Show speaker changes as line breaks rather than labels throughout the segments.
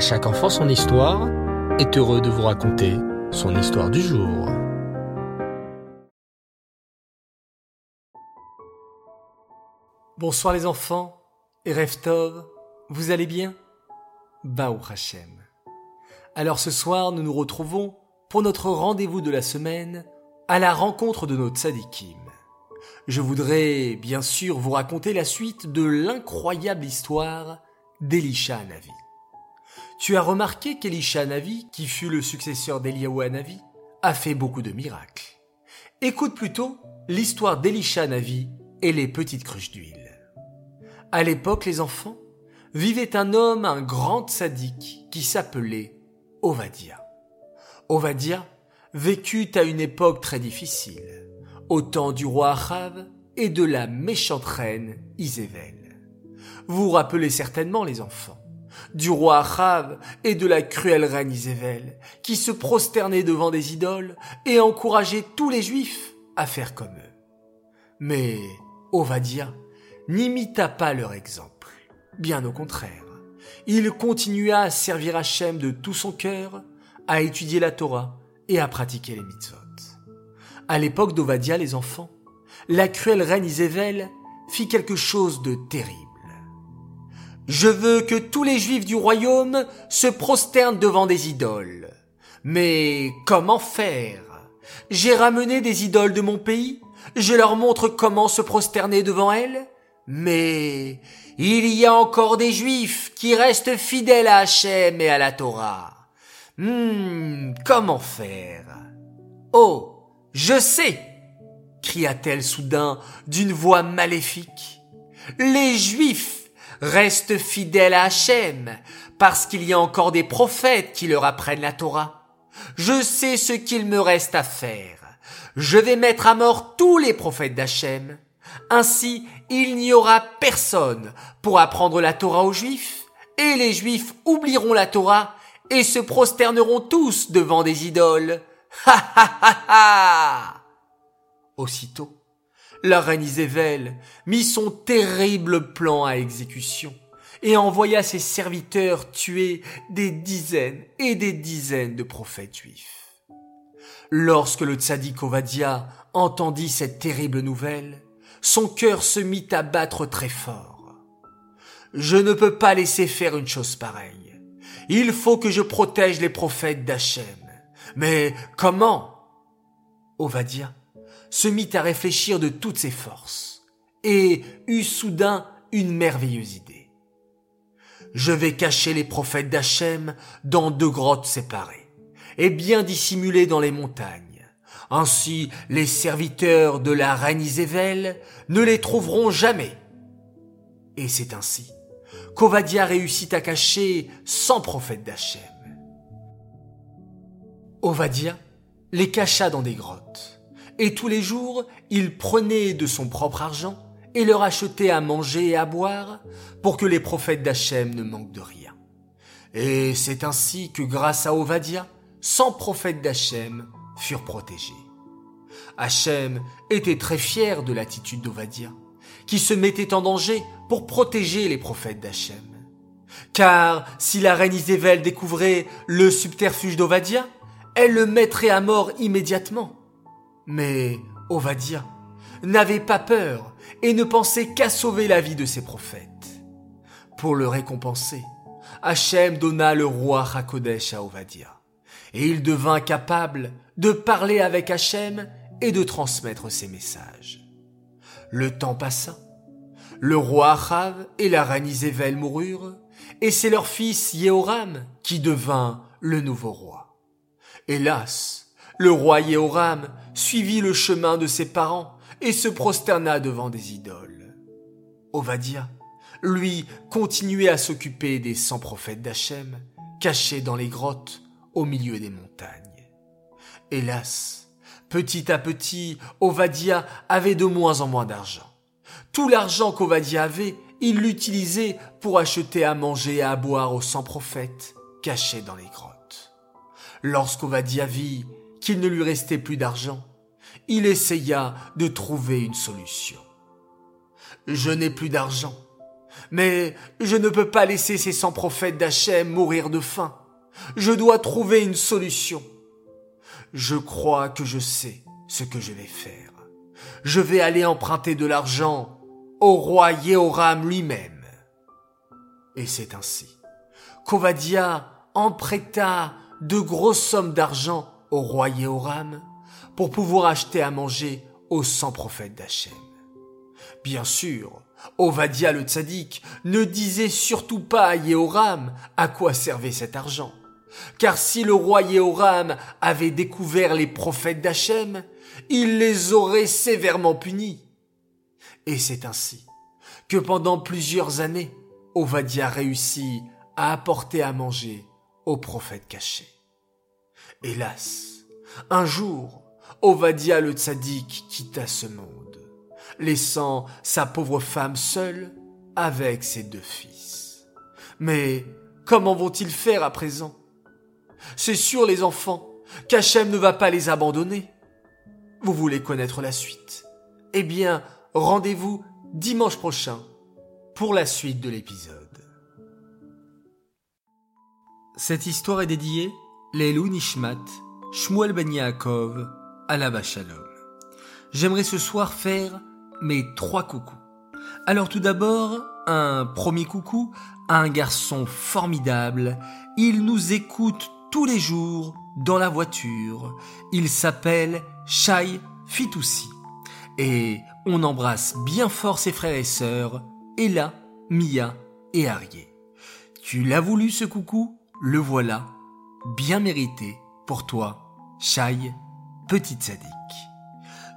Chaque enfant son histoire est heureux de vous raconter son histoire du jour.
Bonsoir les enfants et Reftov, vous allez bien? Baou Hachem. Alors ce soir, nous nous retrouvons pour notre rendez-vous de la semaine à la rencontre de notre tzadikim. Je voudrais bien sûr vous raconter la suite de l'incroyable histoire d'Elisha Navi. Tu as remarqué qu'Elisha Navi, qui fut le successeur d'Eliaou Navi, a fait beaucoup de miracles. Écoute plutôt l'histoire d'Elisha Navi et les petites cruches d'huile. À l'époque, les enfants, vivait un homme, un grand sadique, qui s'appelait Ovadia. Ovadia vécut à une époque très difficile, au temps du roi Achav et de la méchante reine Isével. Vous vous rappelez certainement, les enfants, du roi Achav et de la cruelle reine Isével, qui se prosternait devant des idoles et encourageait tous les juifs à faire comme eux. Mais Ovadia n'imita pas leur exemple. Bien au contraire. Il continua à servir Hachem de tout son cœur, à étudier la Torah et à pratiquer les mitzvot. À l'époque d'Ovadia, les enfants, la cruelle reine Isével fit quelque chose de terrible. Je veux que tous les juifs du royaume se prosternent devant des idoles. Mais comment faire? J'ai ramené des idoles de mon pays, je leur montre comment se prosterner devant elles, mais il y a encore des juifs qui restent fidèles à Hachem et à la Torah. Hmm, comment faire? Oh, je sais cria-t-elle soudain d'une voix maléfique. Les juifs restent fidèles à Hachem parce qu'il y a encore des prophètes qui leur apprennent la Torah. Je sais ce qu'il me reste à faire. Je vais mettre à mort tous les prophètes d'Hachem. Ainsi, il n'y aura personne pour apprendre la Torah aux Juifs, et les Juifs oublieront la Torah et se prosterneront tous devant des idoles. Ha ha ha ha Aussitôt, la reine Isével mit son terrible plan à exécution et envoya ses serviteurs tuer des dizaines et des dizaines de prophètes juifs. Lorsque le tzaddik Ovadia entendit cette terrible nouvelle, son cœur se mit à battre très fort. Je ne peux pas laisser faire une chose pareille. Il faut que je protège les prophètes d'Hachem. Mais comment? Ovadia se mit à réfléchir de toutes ses forces et eut soudain une merveilleuse idée. Je vais cacher les prophètes d'Hachem dans deux grottes séparées et bien dissimulées dans les montagnes ainsi, les serviteurs de la reine Isével ne les trouveront jamais. Et c'est ainsi qu'Ovadia réussit à cacher cent prophètes d'Hachem. Ovadia les cacha dans des grottes, et tous les jours il prenait de son propre argent et leur achetait à manger et à boire pour que les prophètes d'Hachem ne manquent de rien. Et c'est ainsi que grâce à Ovadia, cent prophètes d'Hachem furent protégés. Hachem était très fier de l'attitude d'Ovadia, qui se mettait en danger pour protéger les prophètes d'Hachem. Car si la reine Isével découvrait le subterfuge d'Ovadia, elle le mettrait à mort immédiatement. Mais Ovadia n'avait pas peur et ne pensait qu'à sauver la vie de ses prophètes. Pour le récompenser, Hachem donna le roi Hakodesh à Ovadia et il devint capable de parler avec Hachem et de transmettre ses messages. Le temps passa. Le roi Achav et la reine Isével moururent, et c'est leur fils Yehoram qui devint le nouveau roi. Hélas, le roi Yehoram suivit le chemin de ses parents et se prosterna devant des idoles. Ovadia, lui, continuait à s'occuper des cent prophètes d'Hachem, cachés dans les grottes au milieu des montagnes. Hélas, petit à petit, Ovadia avait de moins en moins d'argent. Tout l'argent qu'Ovadia avait, il l'utilisait pour acheter à manger et à boire aux cent prophètes cachés dans les grottes. Lorsqu'Ovadia vit ne lui restait plus d'argent, il essaya de trouver une solution. Je n'ai plus d'argent, Mais je ne peux pas laisser ces cent prophètes d'Hachem mourir de faim. Je dois trouver une solution. Je crois que je sais ce que je vais faire. Je vais aller emprunter de l'argent au roi Yehoram lui-même. Et c'est ainsi qu'Ovadia emprunta de grosses sommes d'argent au roi Yehoram pour pouvoir acheter à manger aux cent prophètes d'Hachem. Bien sûr, Ovadia le tzaddik ne disait surtout pas à Yehoram à quoi servait cet argent. Car si le roi Yehoram avait découvert les prophètes d'Hachem, il les aurait sévèrement punis. Et c'est ainsi que pendant plusieurs années, Ovadia réussit à apporter à manger aux prophètes cachés. Hélas, un jour, Ovadia le tzaddik quitta ce monde, laissant sa pauvre femme seule avec ses deux fils. Mais comment vont-ils faire à présent? C'est sûr les enfants qu'Hachem ne va pas les abandonner. Vous voulez connaître la suite? Eh bien, rendez-vous dimanche prochain pour la suite de l'épisode. Cette histoire est dédiée Leilou Nishmat, Shmuel Ben Yaakov. J'aimerais ce soir faire mes trois coucous. Alors tout d'abord, un premier coucou à un garçon formidable. Il nous écoute tous les jours dans la voiture. Il s'appelle Shai Fitoussi. Et on embrasse bien fort ses frères et sœurs, Ella, Mia et Arié. Tu l'as voulu ce coucou? Le voilà bien mérité pour toi, Shai, petite sadique.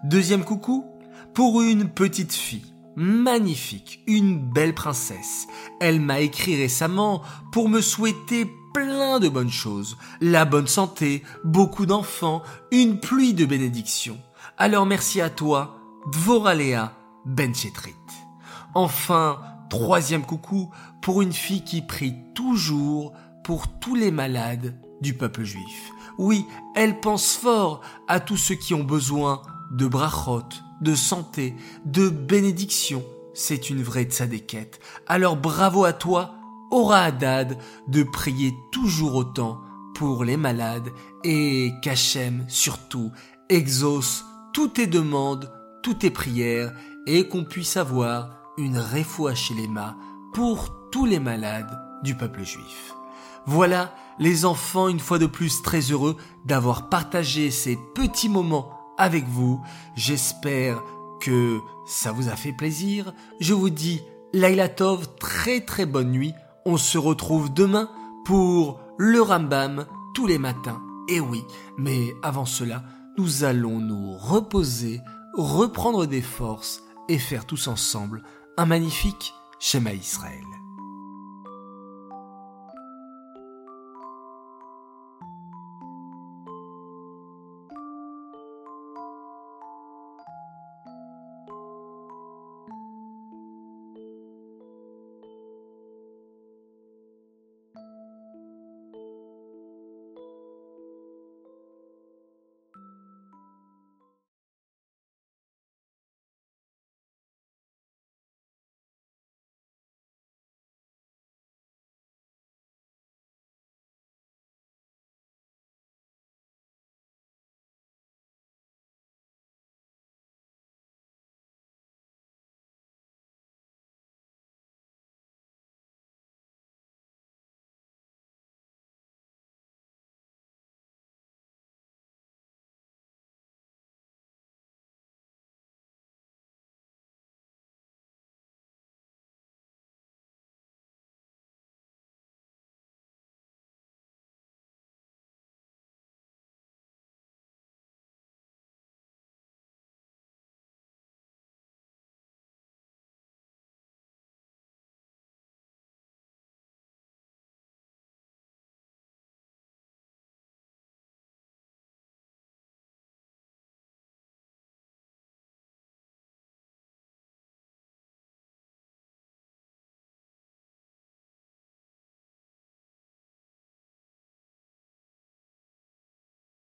Deuxième coucou, pour une petite fille, magnifique, une belle princesse. Elle m'a écrit récemment pour me souhaiter plein de bonnes choses, la bonne santé, beaucoup d'enfants, une pluie de bénédictions. Alors merci à toi, Dvoralea Benchetrit. Enfin, troisième coucou pour une fille qui prie toujours pour tous les malades peuple juif. Oui, elle pense fort à tous ceux qui ont besoin de brachot, de santé, de bénédiction. C'est une vraie tzadékette. Alors bravo à toi, Aura Haddad, de prier toujours autant pour les malades et qu'Hachem, surtout, exauce toutes tes demandes, toutes tes prières et qu'on puisse avoir une réfoua chez les mains pour tous les malades du peuple juif. Voilà les enfants une fois de plus très heureux d'avoir partagé ces petits moments avec vous. J'espère que ça vous a fait plaisir. Je vous dis Laila Tov, très très bonne nuit. On se retrouve demain pour le Rambam tous les matins. Et oui, mais avant cela, nous allons nous reposer, reprendre des forces et faire tous ensemble un magnifique schéma Israël.